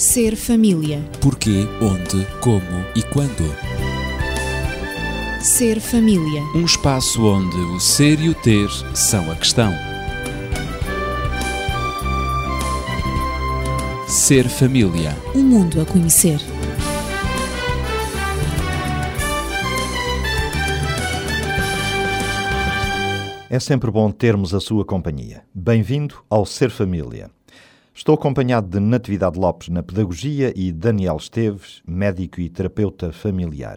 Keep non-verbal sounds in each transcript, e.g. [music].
Ser família. Porquê, onde, como e quando. Ser família. Um espaço onde o ser e o ter são a questão. Ser família. Um mundo a conhecer. É sempre bom termos a sua companhia. Bem-vindo ao Ser Família. Estou acompanhado de Natividade Lopes na Pedagogia e Daniel Esteves, médico e terapeuta familiar,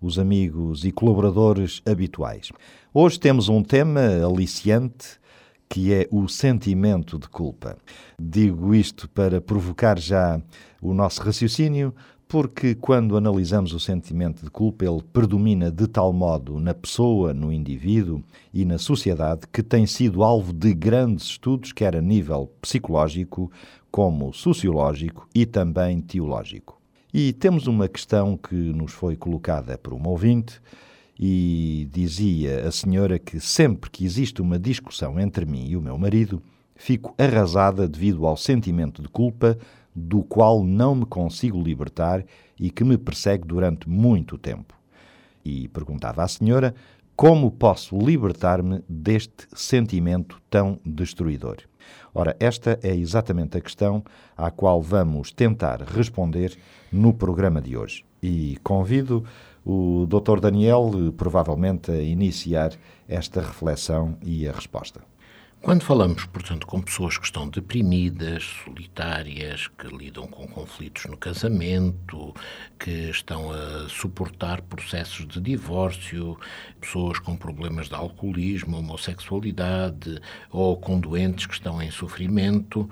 os amigos e colaboradores habituais. Hoje temos um tema aliciante que é o sentimento de culpa. Digo isto para provocar já o nosso raciocínio, porque quando analisamos o sentimento de culpa, ele predomina de tal modo na pessoa, no indivíduo e na sociedade que tem sido alvo de grandes estudos, quer a nível psicológico, como sociológico e também teológico. E temos uma questão que nos foi colocada por uma ouvinte e dizia a senhora que sempre que existe uma discussão entre mim e o meu marido, fico arrasada devido ao sentimento de culpa do qual não me consigo libertar e que me persegue durante muito tempo. E perguntava à senhora como posso libertar-me deste sentimento tão destruidor. Ora, esta é exatamente a questão à qual vamos tentar responder no programa de hoje. E convido o Dr. Daniel, provavelmente, a iniciar esta reflexão e a resposta. Quando falamos, portanto, com pessoas que estão deprimidas, solitárias, que lidam com conflitos no casamento, que estão a suportar processos de divórcio, pessoas com problemas de alcoolismo, homossexualidade ou com doentes que estão em sofrimento,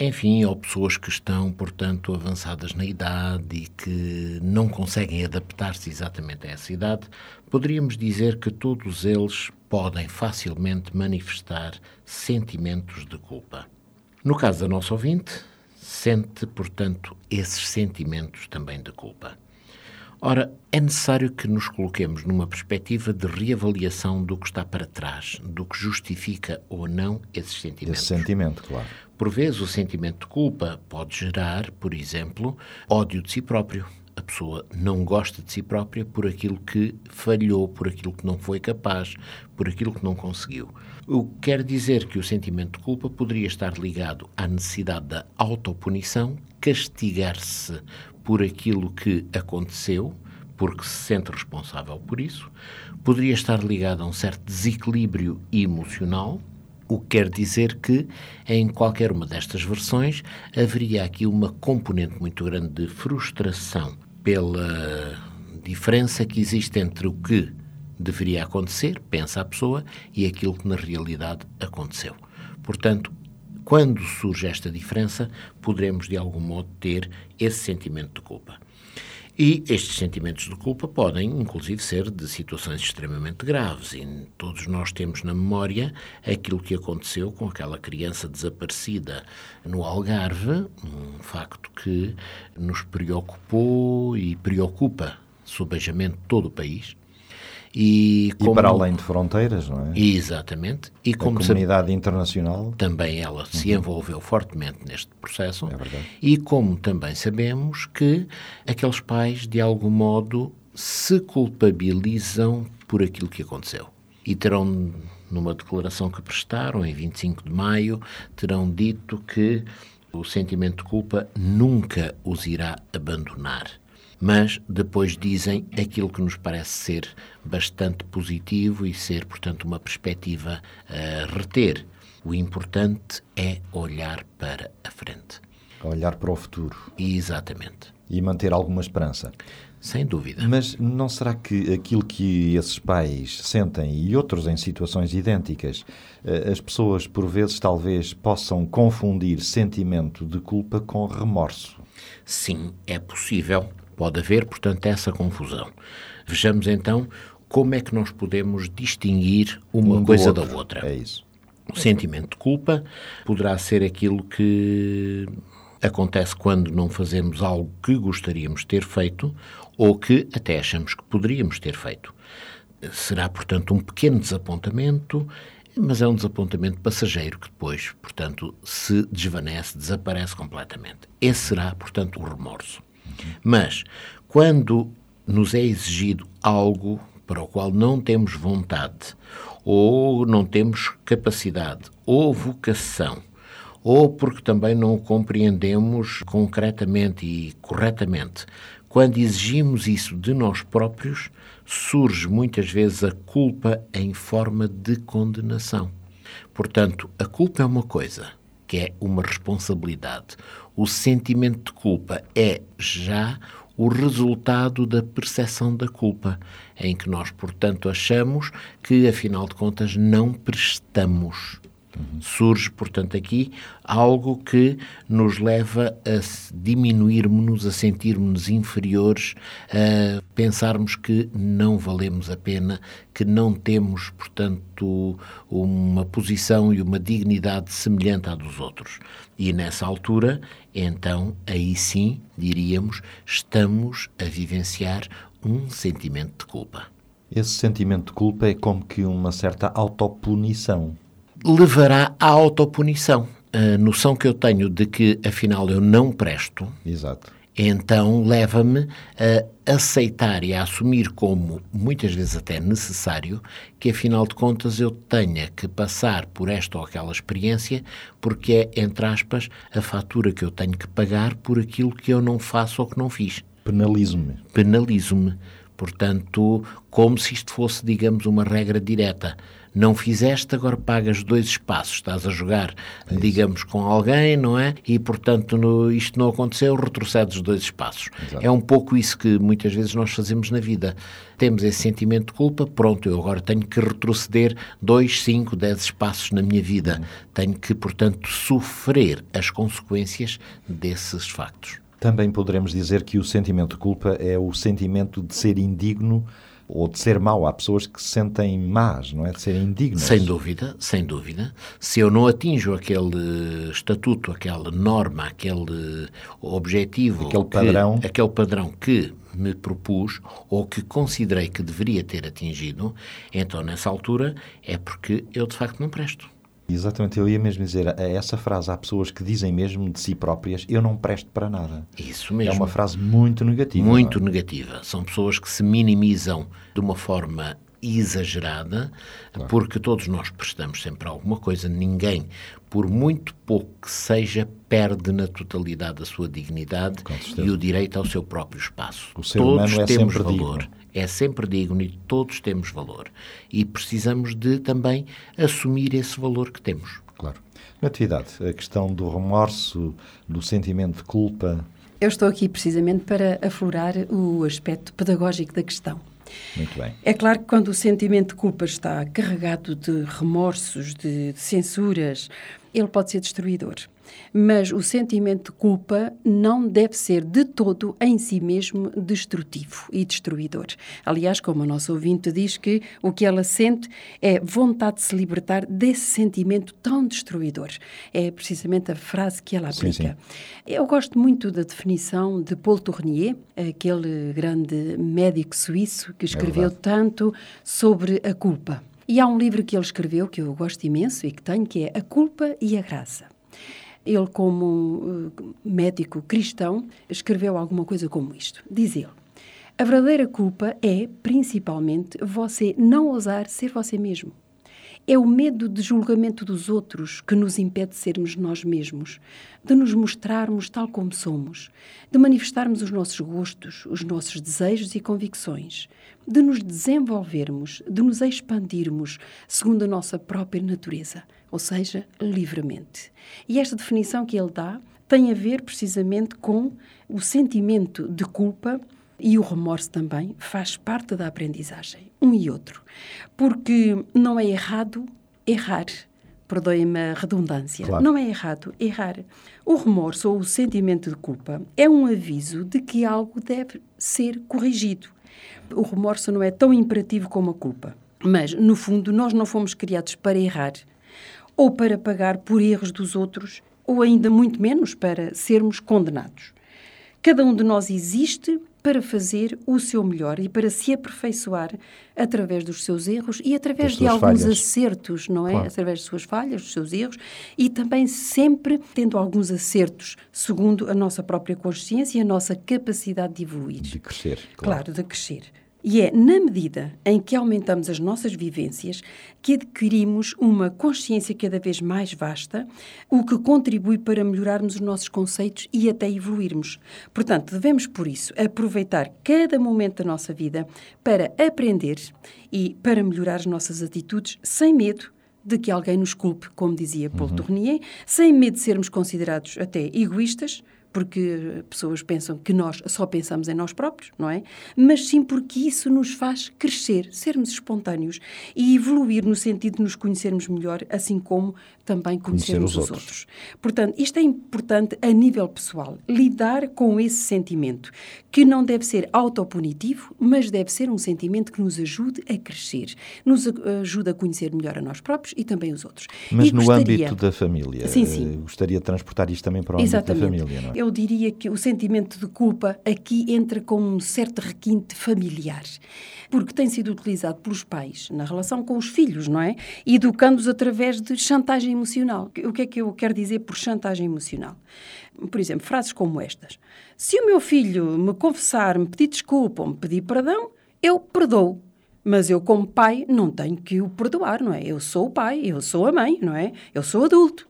enfim, ou pessoas que estão, portanto, avançadas na idade e que não conseguem adaptar-se exatamente a essa idade, poderíamos dizer que todos eles podem facilmente manifestar sentimentos de culpa. No caso da nossa ouvinte, sente, portanto, esses sentimentos também de culpa. Ora, é necessário que nos coloquemos numa perspectiva de reavaliação do que está para trás, do que justifica ou não esses sentimentos. Esse sentimento, claro. Por vezes, o sentimento de culpa pode gerar, por exemplo, ódio de si próprio. A pessoa não gosta de si própria por aquilo que falhou, por aquilo que não foi capaz, por aquilo que não conseguiu. O que quer dizer que o sentimento de culpa poderia estar ligado à necessidade da autopunição, castigar-se por aquilo que aconteceu, porque se sente responsável por isso, poderia estar ligado a um certo desequilíbrio emocional, o que quer dizer que, em qualquer uma destas versões, haveria aqui uma componente muito grande de frustração pela diferença que existe entre o que deveria acontecer, pensa a pessoa, e aquilo que na realidade aconteceu. Portanto, quando surge esta diferença, poderemos de algum modo ter esse sentimento de culpa. E estes sentimentos de culpa podem, inclusive, ser de situações extremamente graves. E todos nós temos na memória aquilo que aconteceu com aquela criança desaparecida no Algarve, um facto que nos preocupou e preocupa subejamente todo o país. E, como... e, para além de fronteiras, não é? Exatamente. E como a comunidade se... internacional. Também ela se uhum. envolveu fortemente neste processo. É verdade. E como também sabemos que aqueles pais, de algum modo, se culpabilizam por aquilo que aconteceu. E terão, numa declaração que prestaram em 25 de maio, terão dito que o sentimento de culpa nunca os irá abandonar mas depois dizem aquilo que nos parece ser bastante positivo e ser, portanto, uma perspectiva a reter. O importante é olhar para a frente. Olhar para o futuro. Exatamente. E manter alguma esperança. Sem dúvida. Mas não será que aquilo que esses pais sentem e outros em situações idênticas, eh, as pessoas por vezes talvez possam confundir sentimento de culpa com remorso? Sim, é possível. Pode haver, portanto, essa confusão. Vejamos então como é que nós podemos distinguir uma um coisa da outra. É isso. O sentimento de culpa poderá ser aquilo que acontece quando não fazemos algo que gostaríamos de ter feito ou que até achamos que poderíamos ter feito. Será, portanto, um pequeno desapontamento, mas é um desapontamento passageiro que depois, portanto, se desvanece, desaparece completamente. Esse será, portanto, o remorso. Mas, quando nos é exigido algo para o qual não temos vontade, ou não temos capacidade, ou vocação, ou porque também não o compreendemos concretamente e corretamente, quando exigimos isso de nós próprios, surge muitas vezes a culpa em forma de condenação. Portanto, a culpa é uma coisa, que é uma responsabilidade. O sentimento de culpa é já o resultado da percepção da culpa, em que nós, portanto, achamos que, afinal de contas, não prestamos Surge, portanto, aqui algo que nos leva a diminuirmos-nos, a sentirmos-nos inferiores, a pensarmos que não valemos a pena, que não temos, portanto, uma posição e uma dignidade semelhante à dos outros. E nessa altura, então, aí sim, diríamos, estamos a vivenciar um sentimento de culpa. Esse sentimento de culpa é como que uma certa autopunição levará à autopunição. A noção que eu tenho de que, afinal, eu não presto. Exato. Então leva-me a aceitar e a assumir como, muitas vezes até necessário, que afinal de contas eu tenha que passar por esta ou aquela experiência, porque é, entre aspas, a fatura que eu tenho que pagar por aquilo que eu não faço ou que não fiz. Penalizo-me. Penalizo-me. Portanto, como se isto fosse, digamos, uma regra direta não fizeste, agora pagas dois espaços, estás a jogar, é digamos, com alguém, não é? E, portanto, no, isto não aconteceu, retrocedes dois espaços. Exato. É um pouco isso que muitas vezes nós fazemos na vida. Temos esse sentimento de culpa, pronto, eu agora tenho que retroceder dois, cinco, dez espaços na minha vida. Uhum. Tenho que, portanto, sofrer as consequências desses factos. Também poderemos dizer que o sentimento de culpa é o sentimento de ser indigno ou de ser mau. Há pessoas que se sentem más, não é? De serem indignas. Sem dúvida, sem dúvida. Se eu não atinjo aquele estatuto, aquela norma, aquele objetivo, aquele padrão, que, aquele padrão que me propus ou que considerei que deveria ter atingido, então nessa altura é porque eu de facto não presto. Exatamente, eu ia mesmo dizer a essa frase. Há pessoas que dizem mesmo de si próprias: Eu não presto para nada. Isso mesmo. É uma frase muito negativa. Muito é? negativa. São pessoas que se minimizam de uma forma exagerada, claro. porque todos nós prestamos sempre alguma coisa, ninguém, por muito pouco que seja, perde na totalidade a sua dignidade e o direito ao seu próprio espaço. O ser todos humano é temos valor. Digno é sempre digno e todos temos valor. E precisamos de também assumir esse valor que temos. Claro. Natividade, a questão do remorso, do sentimento de culpa. Eu estou aqui precisamente para aflorar o aspecto pedagógico da questão. Muito bem. É claro que quando o sentimento de culpa está carregado de remorsos, de censuras, ele pode ser destruidor. Mas o sentimento de culpa não deve ser de todo em si mesmo destrutivo e destruidor. Aliás, como a nossa ouvinte diz que o que ela sente é vontade de se libertar desse sentimento tão destruidor. É precisamente a frase que ela aplica. Sim, sim. Eu gosto muito da definição de Paul Tournier, aquele grande médico suíço que é escreveu é tanto sobre a culpa. E há um livro que ele escreveu que eu gosto imenso e que tenho, que é A Culpa e a Graça. Ele, como uh, médico cristão, escreveu alguma coisa como isto. Diz ele: A verdadeira culpa é, principalmente, você não ousar ser você mesmo. É o medo de julgamento dos outros que nos impede de sermos nós mesmos, de nos mostrarmos tal como somos, de manifestarmos os nossos gostos, os nossos desejos e convicções, de nos desenvolvermos, de nos expandirmos segundo a nossa própria natureza, ou seja, livremente. E esta definição que ele dá tem a ver precisamente com o sentimento de culpa e o remorso também faz parte da aprendizagem, um e outro. Porque não é errado errar. Perdoem-me a redundância. Claro. Não é errado errar. O remorso ou o sentimento de culpa é um aviso de que algo deve ser corrigido. O remorso não é tão imperativo como a culpa. Mas, no fundo, nós não fomos criados para errar ou para pagar por erros dos outros, ou ainda muito menos para sermos condenados. Cada um de nós existe para fazer o seu melhor e para se aperfeiçoar através dos seus erros e através de alguns falhas. acertos, não é? Claro. Através das suas falhas, dos seus erros e também sempre tendo alguns acertos, segundo a nossa própria consciência e a nossa capacidade de evoluir. De crescer. Claro, de crescer. E é na medida em que aumentamos as nossas vivências que adquirimos uma consciência cada vez mais vasta, o que contribui para melhorarmos os nossos conceitos e até evoluirmos. Portanto, devemos, por isso, aproveitar cada momento da nossa vida para aprender e para melhorar as nossas atitudes sem medo de que alguém nos culpe, como dizia Paul Tournier, sem medo de sermos considerados até egoístas, porque pessoas pensam que nós só pensamos em nós próprios, não é? Mas sim porque isso nos faz crescer, sermos espontâneos e evoluir no sentido de nos conhecermos melhor, assim como também conhecermos os os, outros. outros. Portanto, isto é importante a nível pessoal, lidar com esse sentimento, que não deve ser autopunitivo, mas deve ser um sentimento que nos ajude a crescer, nos a- ajude a conhecer melhor a nós próprios e também os outros. Mas E no gostaria- âmbito da família, Sim, eh, sim. gostaria de transportar isto também para o âmbito Exatamente. da família, não é? Eu diria que o sentimento de culpa aqui entra com um certo requinte familiar, porque tem sido utilizado pelos pais na relação com os filhos, não é? Educando-os através de chantagem emocional. O que é que eu quero dizer por chantagem emocional? Por exemplo, frases como estas: Se o meu filho me confessar, me pedir desculpa ou me pedir perdão, eu perdoo. Mas eu, como pai, não tenho que o perdoar, não é? Eu sou o pai, eu sou a mãe, não é? Eu sou adulto.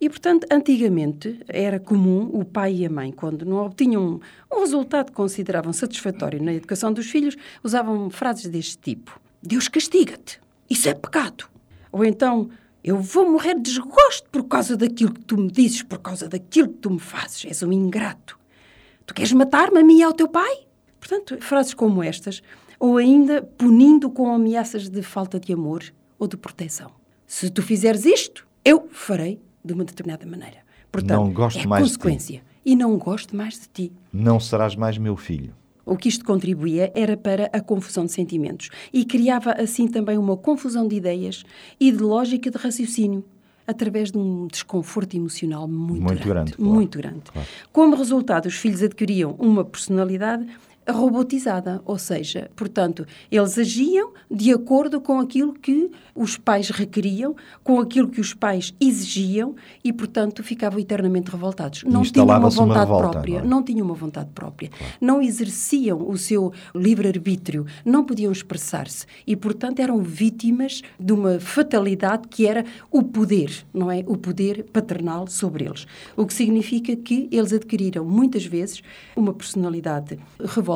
E, portanto, antigamente era comum o pai e a mãe, quando não obtinham um resultado que consideravam satisfatório na educação dos filhos, usavam frases deste tipo: Deus castiga-te, isso é pecado. Ou então, eu vou morrer de desgosto por causa daquilo que tu me dizes, por causa daquilo que tu me fazes, és um ingrato. Tu queres matar-me a mim e ao teu pai? Portanto, frases como estas, ou ainda punindo com ameaças de falta de amor ou de proteção. Se tu fizeres isto, eu farei de uma determinada maneira. Portanto, Não gosto é mais de ti. consequência. E não gosto mais de ti. Não serás mais meu filho. O que isto contribuía era para a confusão de sentimentos e criava assim também uma confusão de ideias e de lógica de raciocínio, através de um desconforto emocional muito, Muito grande, claro. muito grande. Como resultado, os filhos adquiriam uma personalidade robotizada, ou seja, portanto, eles agiam de acordo com aquilo que os pais requeriam, com aquilo que os pais exigiam e, portanto, ficavam eternamente revoltados. Não tinham uma instalava-se uma vontade revolta, própria, não é? não tinham uma vontade própria, não exerciam o seu livre-arbítrio, não podiam expressar-se e, portanto, eram vítimas de uma fatalidade que era o poder, não é? O poder paternal sobre eles. O que significa que eles adquiriram, muitas vezes, uma personalidade revoltada,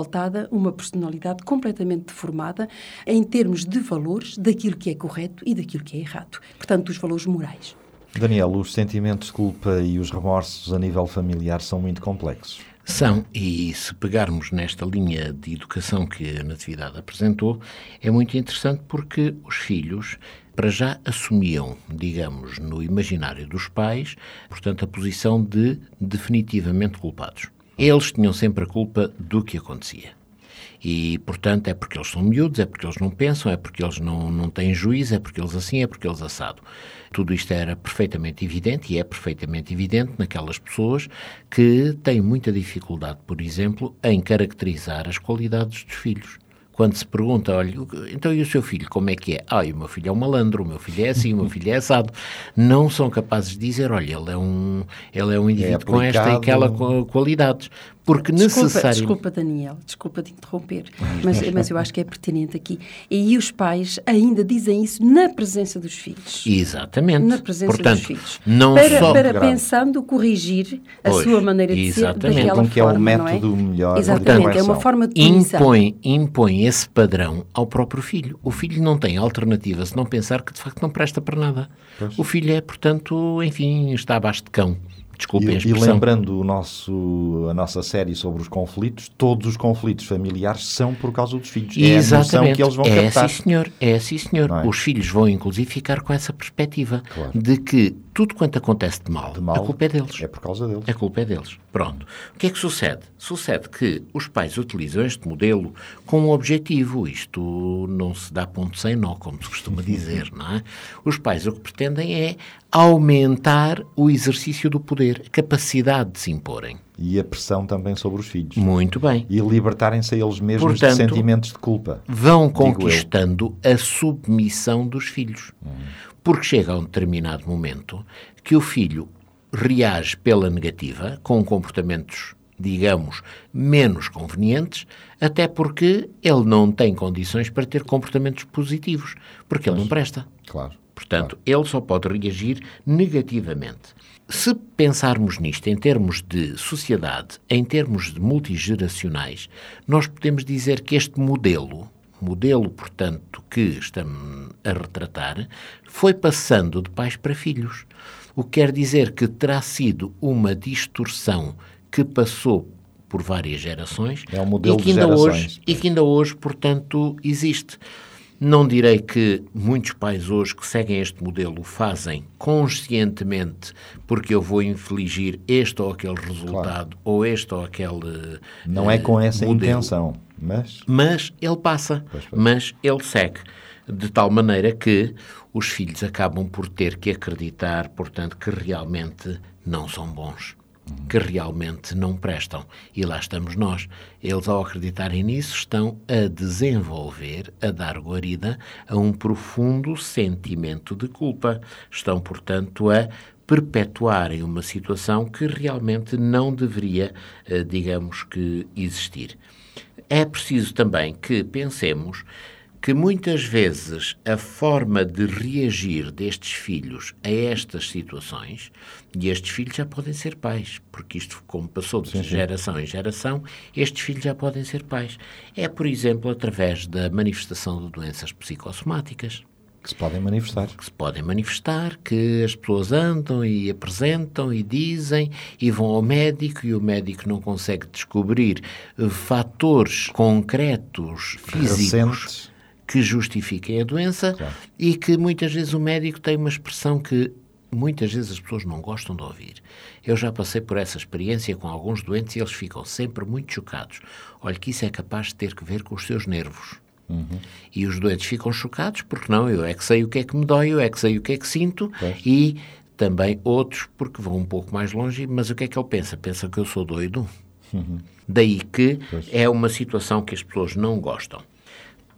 uma personalidade completamente deformada em termos de valores daquilo que é correto e daquilo que é errado. Portanto, dos valores morais. Daniel, os sentimentos de culpa e os remorsos a nível familiar são muito complexos. São, e se pegarmos nesta linha de educação que a Natividade apresentou, é muito interessante porque os filhos, para já, assumiam, digamos, no imaginário dos pais, portanto, a posição de definitivamente culpados. Eles tinham sempre a culpa do que acontecia. E, portanto, é porque eles são miúdos, é porque eles não pensam, é porque eles não, não têm juízo, é porque eles assim, é porque eles assado. Tudo isto era perfeitamente evidente e é perfeitamente evidente naquelas pessoas que têm muita dificuldade, por exemplo, em caracterizar as qualidades dos filhos. Quando se pergunta, olha, então e o seu filho, como é que é? Ah, o meu filho é um malandro, o meu filho é assim, o meu filho é assado. Não são capazes de dizer, olha, ele é um, ele é um indivíduo com esta e aquela qua- qualidades. Porque Desculpa, necessariamente... desculpa, Daniel, desculpa de interromper, mas, mas eu acho que é pertinente aqui. E os pais ainda dizem isso na presença dos filhos. Exatamente. Na presença Portanto, dos filhos. não para, só... para Grave. pensando corrigir a Pois, sua maneira de exatamente. ser daquela que é o forma, não método melhor de Exatamente, é uma forma de punição. impõe, impõe esse padrão ao próprio filho. O filho não tem alternativa se não pensar que de facto não presta para nada. O filho é, portanto, enfim, está abaixo de cão. Desculpem E, e lembrando o nosso, a nossa série sobre os conflitos, todos os conflitos familiares são por causa dos filhos. É Exatamente. que eles vão é captar. sim, senhor. É sim, senhor. É? Os filhos vão, inclusive, ficar com essa perspectiva Claro. de que tudo quanto acontece de mal, De mal, a culpa é deles. É por causa deles. A culpa é deles. Pronto. O que é que sucede? Sucede que os pais utilizam este modelo com um objetivo. Isto não se dá ponto sem nó, como se costuma dizer, [laughs] não é? Os pais o que pretendem é aumentar o exercício do poder, a capacidade de se imporem. E a pressão também sobre os filhos. Muito bem. E libertarem-se a eles mesmos de Portanto, sentimentos de culpa. Vão eu. conquistando a submissão dos filhos. Porque chega a um determinado momento que o filho reage pela negativa, com comportamentos, digamos, menos convenientes, até porque ele não tem condições para ter comportamentos positivos, porque ele não presta. Claro. Portanto, ele só pode reagir negativamente. Se pensarmos nisto em termos de sociedade, em termos de multigeracionais, nós podemos dizer que este modelo, modelo, portanto, que estamos a retratar, foi passando de pais para filhos. O que quer dizer que terá sido uma distorção que passou por várias gerações É um modelo e que ainda hoje e que ainda hoje, portanto, existe. Não direi que muitos pais hoje que seguem este modelo o fazem conscientemente porque eu vou infligir este ou aquele resultado ou este ou aquele Não é eh, com essa modelo. intenção, mas Mas ele passa, Pois, pois. mas ele segue. De tal maneira que os filhos acabam por ter que acreditar, portanto, que realmente não são bons, que realmente não prestam. E lá estamos nós. Eles, ao acreditarem nisso, estão a desenvolver, a dar guarida a um profundo sentimento de culpa. Estão, portanto, a perpetuarem uma situação que realmente não deveria, eh, digamos que, existir. É preciso também que pensemos que muitas vezes a forma de reagir destes filhos a estas situações, e estes filhos já podem ser pais, porque isto, como passou de geração em geração, estes filhos já podem ser pais. É, por exemplo, através da manifestação de doenças psicossomáticas que se podem manifestar. que se podem manifestar, que as pessoas andam e apresentam e dizem e vão ao médico e o médico não consegue descobrir fatores concretos, físicos, Recentes. que justifiquem a doença Claro. e que muitas vezes o médico tem uma expressão que muitas vezes as pessoas não gostam de ouvir. Eu já passei por essa experiência com alguns doentes e eles ficam sempre muito chocados. Olha que isso é capaz de ter que ver com os seus nervos. E os doentes ficam chocados porque não, eu é que sei o que é que me dói, eu é que sei o que é que sinto Pois. e também outros porque vão um pouco mais longe, mas o que é que ele pensa? Pensa que eu sou doido? Daí que Pois. é uma situação que as pessoas não gostam.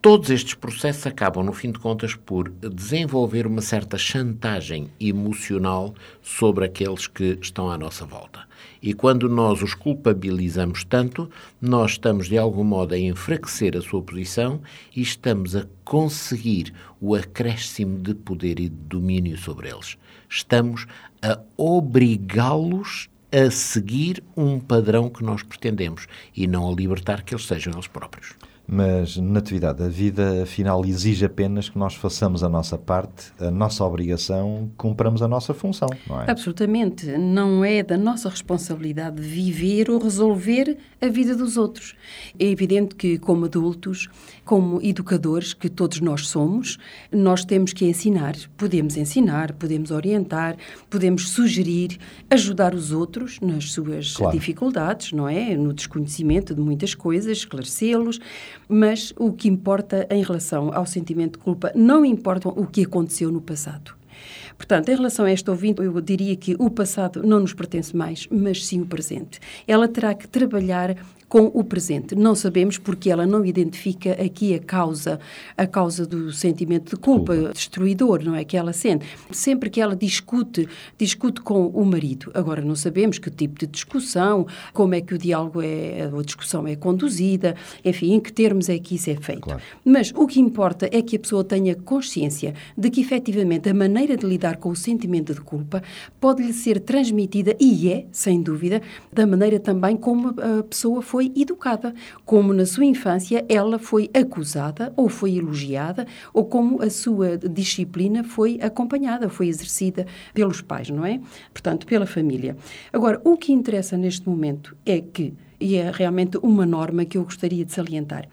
Todos estes processos acabam, no fim de contas, por desenvolver uma certa chantagem emocional sobre aqueles que estão à nossa volta. E quando nós os culpabilizamos tanto, nós estamos de algum modo a enfraquecer a sua posição e estamos a conseguir o acréscimo de poder e de domínio sobre eles. Estamos a obrigá-los a seguir um padrão que nós pretendemos e não a libertar que eles sejam eles próprios. Mas, Natividade, a vida afinal exige apenas que nós façamos a nossa parte, a nossa obrigação, cumpramos a nossa função, não é? Absolutamente. Não é da nossa responsabilidade viver ou resolver a vida dos outros. É evidente que, como adultos, como educadores, que todos nós somos, nós temos que ensinar. Podemos ensinar, podemos orientar, podemos sugerir, ajudar os outros nas suas Claro. dificuldades, não é? No desconhecimento de muitas coisas, esclarecê-los. Mas o que importa em relação ao sentimento de culpa não importa o que aconteceu no passado. Portanto, em relação a esta ouvinte, eu diria que o passado não nos pertence mais, mas sim o presente. Ela terá que trabalhar com o presente. Não sabemos porque ela não identifica aqui a causa, a causa do sentimento de culpa, destruidor, não é que ela sente. Sempre que ela discute, discute com o marido. Agora não sabemos que tipo de discussão, como é que o diálogo é, a discussão é conduzida, enfim, em que termos é que isso é feito. Claro. Mas o que importa é que a pessoa tenha consciência de que, efetivamente, a maneira de lidar com o sentimento de culpa pode-lhe ser transmitida, e é, sem dúvida, da maneira também como a pessoa foi educada. Como na sua infância ela foi acusada, ou foi elogiada, ou como a sua disciplina foi acompanhada, foi exercida pelos pais, não é? Portanto, pela família. Agora, o que interessa neste momento é que, e é realmente uma norma que eu gostaria de salientar,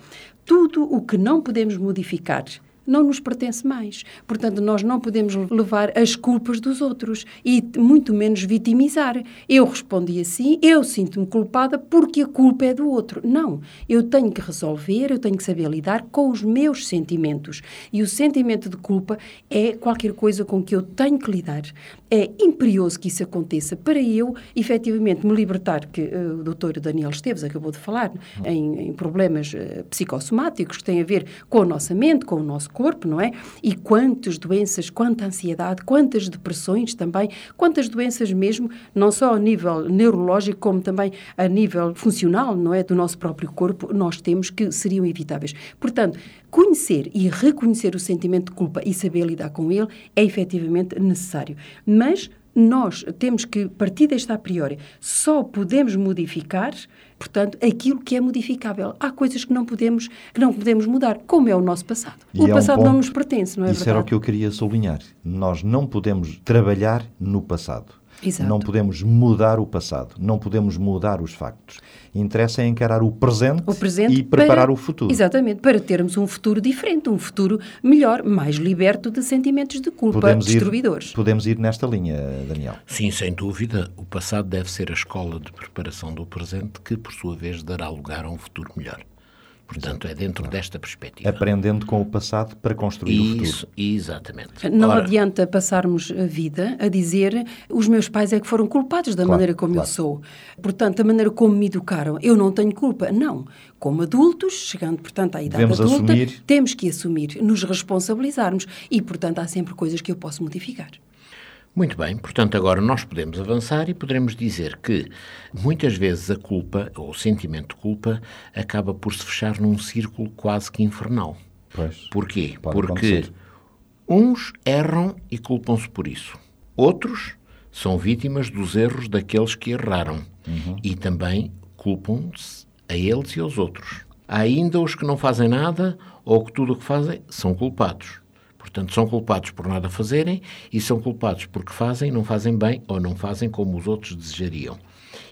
tudo o que não podemos modificar não nos pertence mais. Portanto, nós não podemos levar as culpas dos outros e muito menos vitimizar. Eu respondi assim, eu sinto-me culpada porque a culpa é do outro. Não, eu tenho que resolver, eu tenho que saber lidar com os meus sentimentos. E o sentimento de culpa é qualquer coisa com que eu tenho que lidar. É imperioso que isso aconteça para eu, efetivamente, me libertar, que uh, o doutor Daniel Esteves acabou de falar, em, em problemas uh, psicossomáticos que têm a ver com a nossa mente, com o nosso corpo, não é? E quantas doenças, quanta ansiedade, quantas depressões também, quantas doenças mesmo, não só a nível neurológico, como também a nível funcional, não é? Do nosso próprio corpo, nós temos que seriam evitáveis. Portanto, conhecer e reconhecer o sentimento de culpa e saber lidar com ele é efetivamente necessário. Mas nós temos que partir desta a priori. Só podemos modificar, portanto, aquilo que é modificável. Há coisas que não podemos, que não podemos mudar, como é o nosso passado. E o é um passado ponto- não nos pertence, não é Isso verdade? era o que eu queria sublinhar. Nós não podemos trabalhar no passado. Exato. Não podemos mudar o passado. Não podemos mudar os factos. Interessa é encarar o presente, o presente e preparar para- o futuro. Exatamente, para termos um futuro diferente, um futuro melhor, mais liberto de sentimentos de culpa Podemos ir, destruidores. podemos ir nesta linha, Daniel. Sim, sem dúvida, o passado deve ser a escola de preparação do presente que, por sua vez, dará lugar a um futuro melhor. Portanto, é dentro desta perspectiva. Aprendendo com o passado para construir o futuro. Isso, exatamente. Não Ora, adianta passarmos a vida a dizer os meus pais é que foram culpados da Claro, maneira como claro. eu sou. Portanto, da maneira como me educaram, eu não tenho culpa. Não. Como adultos, chegando, portanto, à idade Devemos adulta, assumir. temos que assumir, nos responsabilizarmos e, portanto, há sempre coisas que eu posso modificar. Muito bem, portanto, agora nós podemos avançar e poderemos dizer que muitas vezes a culpa, ou o sentimento de culpa, acaba por se fechar num círculo quase que infernal. Pois. Porquê? Porque acontecer. uns erram e culpam-se por isso. Outros são vítimas dos erros daqueles que erraram Uhum. e também culpam-se a eles e aos outros. Há ainda os que não fazem nada ou que tudo o que fazem são culpados. Portanto, são culpados por nada fazerem e são culpados porque fazem, não fazem bem ou não fazem como os outros desejariam.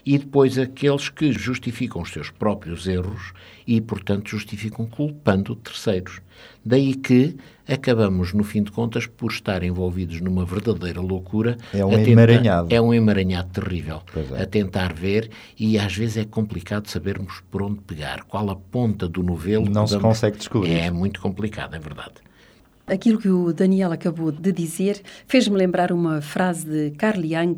E depois aqueles que justificam os seus próprios erros e, portanto, justificam culpando terceiros. Daí que acabamos, no fim de contas, por estar envolvidos numa verdadeira loucura. É um tentar- emaranhado. É um emaranhado terrível. É. A tentar ver e às vezes é complicado sabermos por onde pegar, qual a ponta do novelo. Não se consegue descobrir. É muito complicado, é verdade. Aquilo que o Daniel acabou de dizer fez-me lembrar uma frase de Carl Jung,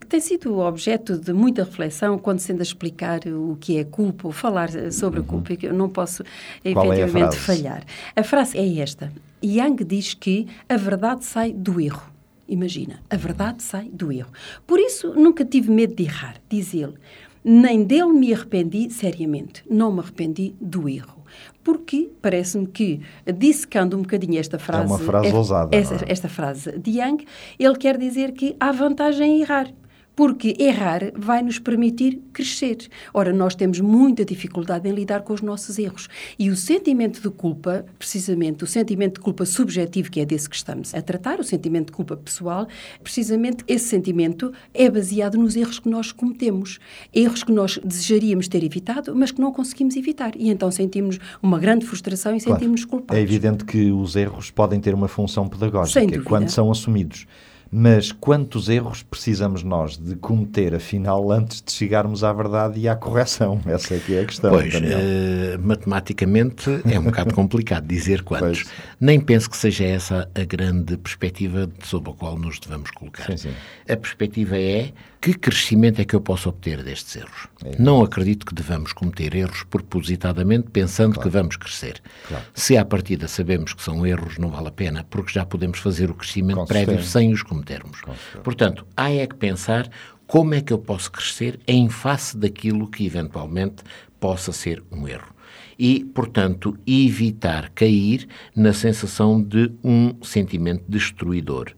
que tem sido objeto de muita reflexão quando se anda a explicar o que é culpa, ou falar sobre a culpa, que eu não posso Uhum. Qual é a efetivamente falhar. A frase é esta. Jung diz que a verdade sai do erro. Imagina, a verdade sai do erro. Por isso, nunca tive medo de errar, diz ele. Nem dele me arrependi seriamente. Não me arrependi do erro. Porque parece-me que, dissecando um bocadinho esta frase... uma frase ousada, Esta, é? esta frase de Young, ele quer dizer que há vantagem em errar. Porque errar vai nos permitir crescer. Ora, nós temos muita dificuldade em lidar com os nossos erros. E o sentimento de culpa, precisamente, o sentimento de culpa subjetivo, que é desse que estamos a tratar, o sentimento de culpa pessoal, precisamente esse sentimento é baseado nos erros que nós cometemos. Erros que nós desejaríamos ter evitado, mas que não conseguimos evitar. E então sentimos uma grande frustração e Claro. sentimos culpados. É evidente que os erros podem ter uma função pedagógica quando são assumidos. Mas quantos erros precisamos nós de cometer, afinal, antes de chegarmos à verdade e à correção? [laughs] Essa é que é a questão, Pois, eh, matematicamente é um bocado complicado dizer quantos. Pois. Nem penso que seja essa a grande perspectiva sob a qual nos devemos colocar. Sim, sim. A perspectiva é que crescimento é que eu posso obter destes erros. É Não acredito que devamos cometer erros propositadamente pensando que vamos crescer. Claro. Se à partida sabemos que são erros, não vale a pena, porque já podemos fazer o crescimento Com prévio sem os cometermos. Portanto, há é que pensar como é que eu posso crescer em face daquilo que eventualmente possa ser um erro. E, portanto, evitar cair na sensação de um sentimento destruidor.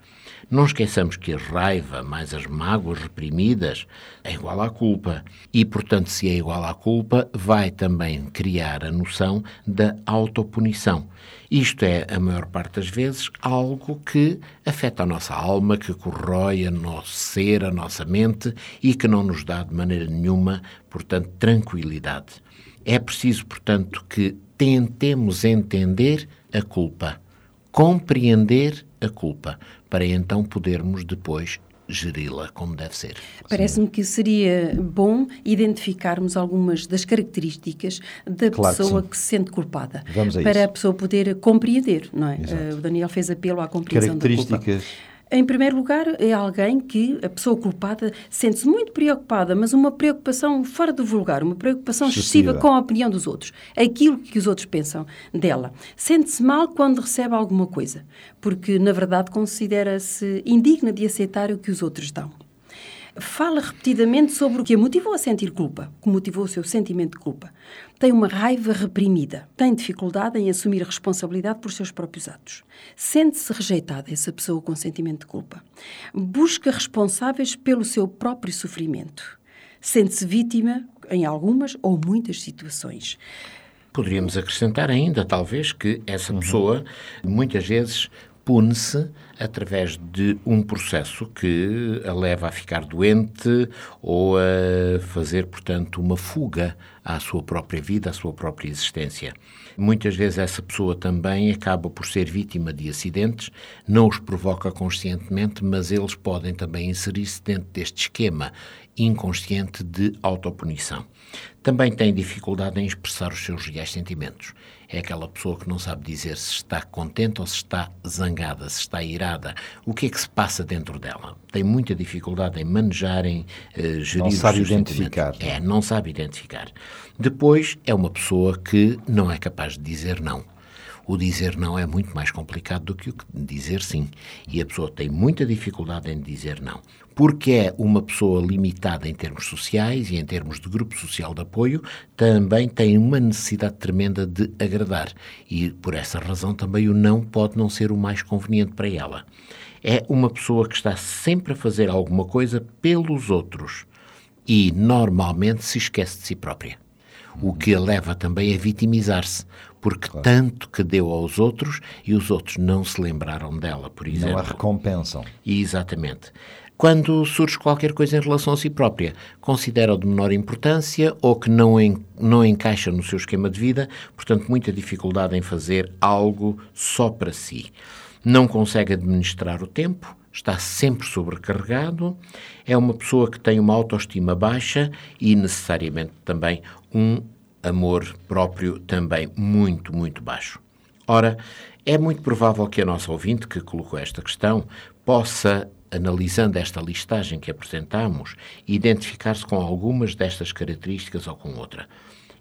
Não esqueçamos que a raiva mais as mágoas reprimidas é igual à culpa. E, portanto, se é igual à culpa, vai também criar a noção da autopunição. Isto é, a maior parte das vezes, algo que afeta a nossa alma, que corrói o nosso ser, a nossa mente e que não nos dá de maneira nenhuma, portanto, tranquilidade. É preciso, portanto, que tentemos entender a culpa compreender a culpa, para então podermos depois geri-la como deve ser. Parece-me que seria bom identificarmos algumas das características da Claro que pessoa sim. que, se sente culpada. Vamos a para isso. a pessoa poder compreender, não é? Eh, o Daniel fez apelo à compreensão da culpa. Características. Em primeiro lugar, é alguém que, a pessoa culpada, sente-se muito preocupada, mas uma preocupação fora do vulgar, uma preocupação excessiva, Excessiva. com a opinião dos outros, aquilo que os outros pensam dela. Sente-se mal quando recebe alguma coisa, porque, na verdade, considera-se indigna de aceitar o que os outros dão. Fala repetidamente sobre o que a motivou a sentir culpa, o que motivou o seu sentimento de culpa. Tem uma raiva reprimida, tem dificuldade em assumir a responsabilidade por seus próprios atos. Sente-se rejeitada, essa pessoa com sentimento de culpa. Busca responsáveis pelo seu próprio sofrimento. Sente-se vítima em algumas ou muitas situações. Poderíamos acrescentar ainda, talvez, que essa pessoa muitas vezes pune-se através de um processo que a leva a ficar doente ou a fazer, portanto, uma fuga à sua própria vida, à sua própria existência. Muitas vezes essa pessoa também acaba por ser vítima de acidentes, não os provoca conscientemente, mas eles podem também inserir-se dentro deste esquema inconsciente de autopunição. Também tem dificuldade em expressar os seus reais sentimentos. É aquela pessoa que não sabe dizer se está contente ou se está zangada, se está irada. O que é que se passa dentro dela? Tem muita dificuldade em manejar, em eh, gerir Não os sabe identificar. É, não sabe identificar. Depois, é uma pessoa que não é capaz de dizer não. O dizer não é muito mais complicado do que o dizer sim. E a pessoa tem muita dificuldade em dizer não. Porque é uma pessoa limitada em termos sociais e em termos de grupo social de apoio, também tem uma necessidade tremenda de agradar. E por essa razão também o não pode não ser o mais conveniente para ela. É uma pessoa que está sempre a fazer alguma coisa pelos outros e normalmente se esquece de si própria. O que a leva também a vitimizar-se, porque tanto que deu aos outros e os outros não se lembraram dela, por exemplo. Não a recompensam. Exatamente. Quando surge qualquer coisa em relação a si própria, considera-o de menor importância ou que não, en- não encaixa no seu esquema de vida, portanto, muita dificuldade em fazer algo só para si. Não consegue administrar o tempo, está sempre sobrecarregado, é uma pessoa que tem uma autoestima baixa e necessariamente também um amor próprio também muito, muito baixo. Ora, é muito provável que a nossa ouvinte que colocou esta questão possa, analisando esta listagem que apresentamos, identificar-se com algumas destas características ou com outra.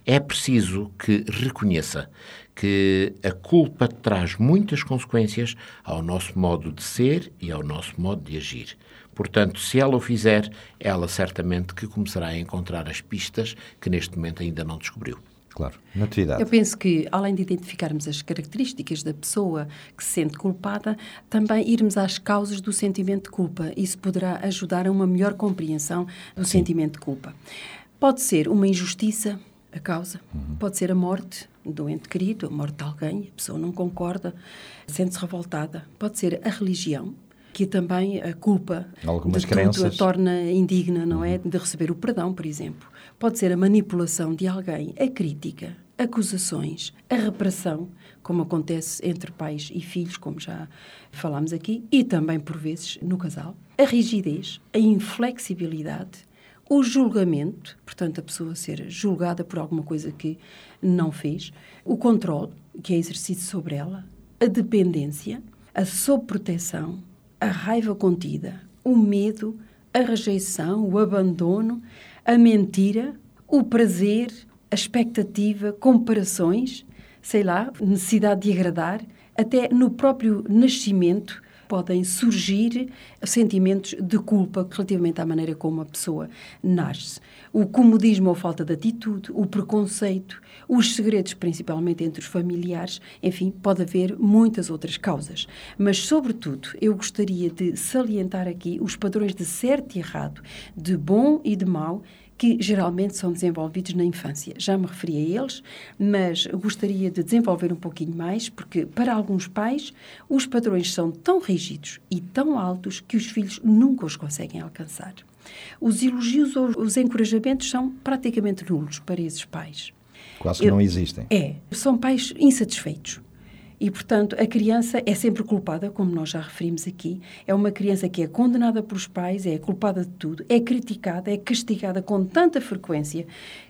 É preciso que reconheça que a culpa traz muitas consequências ao nosso modo de ser e ao nosso modo de agir. Portanto, se ela o fizer, ela certamente que começará a encontrar as pistas que neste momento ainda não descobriu. Claro. Natividade. Eu penso que, além de identificarmos as características da pessoa que se sente culpada, também irmos às causas do sentimento de culpa. Isso poderá ajudar a uma melhor compreensão do sentimento de culpa. Pode ser uma injustiça, a causa, pode ser a morte do ente querido, a morte de alguém, a pessoa não concorda, sente-se revoltada. Pode ser a religião, que também a culpa Algumas de tudo crenças. a torna indigna, não é? De receber o perdão, por exemplo. Pode ser a manipulação de alguém, a crítica, acusações, a repressão, como acontece entre pais e filhos, como já falámos aqui, e também, por vezes, no casal. A rigidez, a inflexibilidade, o julgamento, portanto, a pessoa ser julgada por alguma coisa que não fez, o controle, que é exercido sobre ela, a dependência, a sobreproteção, a raiva contida, o medo, a rejeição, o abandono, a mentira, o prazer, a expectativa, comparações, sei lá, necessidade de agradar, até no próprio nascimento podem surgir sentimentos de culpa relativamente à maneira como a pessoa nasce. O comodismo ou falta de atitude, o preconceito, os segredos, principalmente entre os familiares, enfim, pode haver muitas outras causas. Mas, sobretudo, eu gostaria de salientar aqui os padrões de certo e errado, de bom e de mau, que geralmente são desenvolvidos na infância. Já me referi a eles, mas gostaria de desenvolver um pouquinho mais, porque para alguns pais os padrões são tão rígidos e tão altos que os filhos nunca os conseguem alcançar. Os elogios ou os encorajamentos são praticamente nulos para esses pais. Quase que não existem. É, são pais insatisfeitos. E, portanto, a criança é sempre culpada, como nós já referimos aqui. É uma criança que é condenada pelos pais, é culpada de tudo, é criticada, é castigada com tanta frequência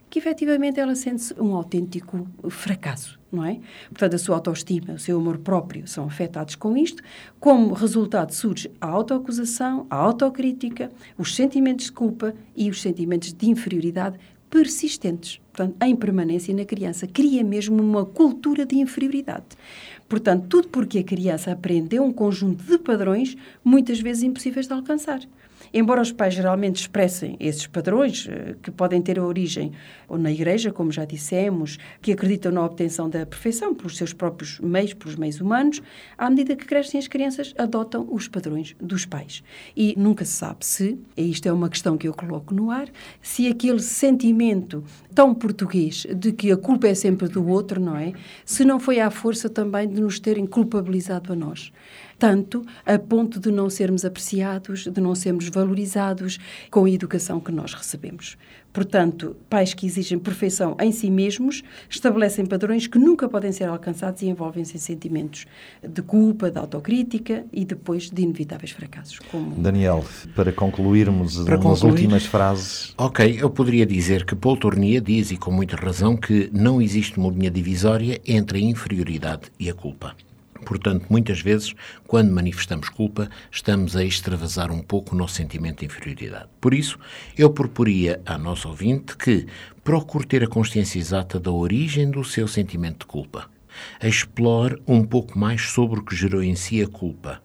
que efetivamente ela sente-se um autêntico fracasso, não é? Portanto, a sua autoestima, o seu amor próprio são afetados com isto. Como resultado surge a autoacusação, a autocrítica, os sentimentos de culpa e os sentimentos de inferioridade persistentes, portanto, em permanência na criança. Cria mesmo uma cultura de inferioridade. Portanto, tudo porque a criança aprendeu um conjunto de padrões muitas vezes impossíveis de alcançar. Embora os pais geralmente expressem esses padrões, eh, que podem ter origem na igreja, como já dissemos, que acreditam na obtenção da perfeição pelos seus próprios meios, pelos meios humanos, à medida que crescem as crianças, adotam os padrões dos pais. E nunca se sabe se, e isto é uma questão que eu coloco no ar, se aquele sentimento tão português de que a culpa é sempre do outro, não é? Se não foi à força também de nos terem culpabilizado a nós tanto a ponto de não sermos apreciados, de não sermos valorizados com a educação que nós recebemos. Portanto, pais que exigem perfeição em si mesmos estabelecem padrões que nunca podem ser alcançados e envolvem-se em sentimentos de culpa, de autocrítica e depois de inevitáveis fracassos. Como... Daniel, para concluirmos para umas concluir, últimas frases. Ok, eu poderia dizer que Paul Tournier diz, e com muita razão, que não existe uma linha divisória entre a inferioridade e a culpa. Portanto, muitas vezes, quando manifestamos culpa, estamos a extravasar um pouco o nosso sentimento de inferioridade. Por isso, eu proporia à nossa ouvinte que procure ter a consciência exata da origem do seu sentimento de culpa. Explore um pouco mais sobre o que gerou em si a culpa.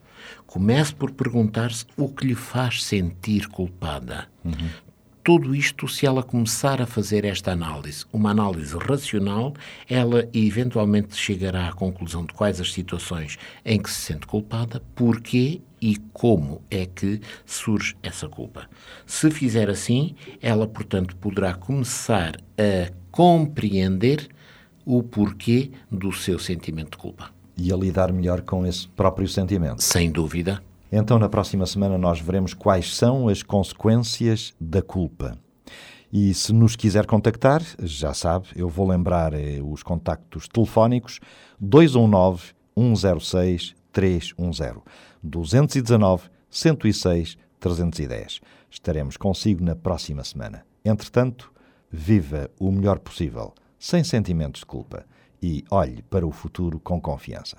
Comece por perguntar-se o que lhe faz sentir culpada. Uhum tudo isto, se ela começar a fazer esta análise, uma análise racional, ela eventualmente chegará à conclusão de quais as situações em que se sente culpada, porquê e como é que surge essa culpa. Se fizer assim, ela, portanto, poderá começar a compreender o porquê do seu sentimento de culpa. E a lidar melhor com esse próprio sentimento. Sem dúvida. Então, na próxima semana, nós veremos quais são as consequências da culpa. E se nos quiser contactar, já sabe, eu vou lembrar eh, os contactos telefónicos 219 106 310 219 106 310. Estaremos consigo na próxima semana. Entretanto, viva o melhor possível, sem sentimentos de culpa e olhe para o futuro com confiança.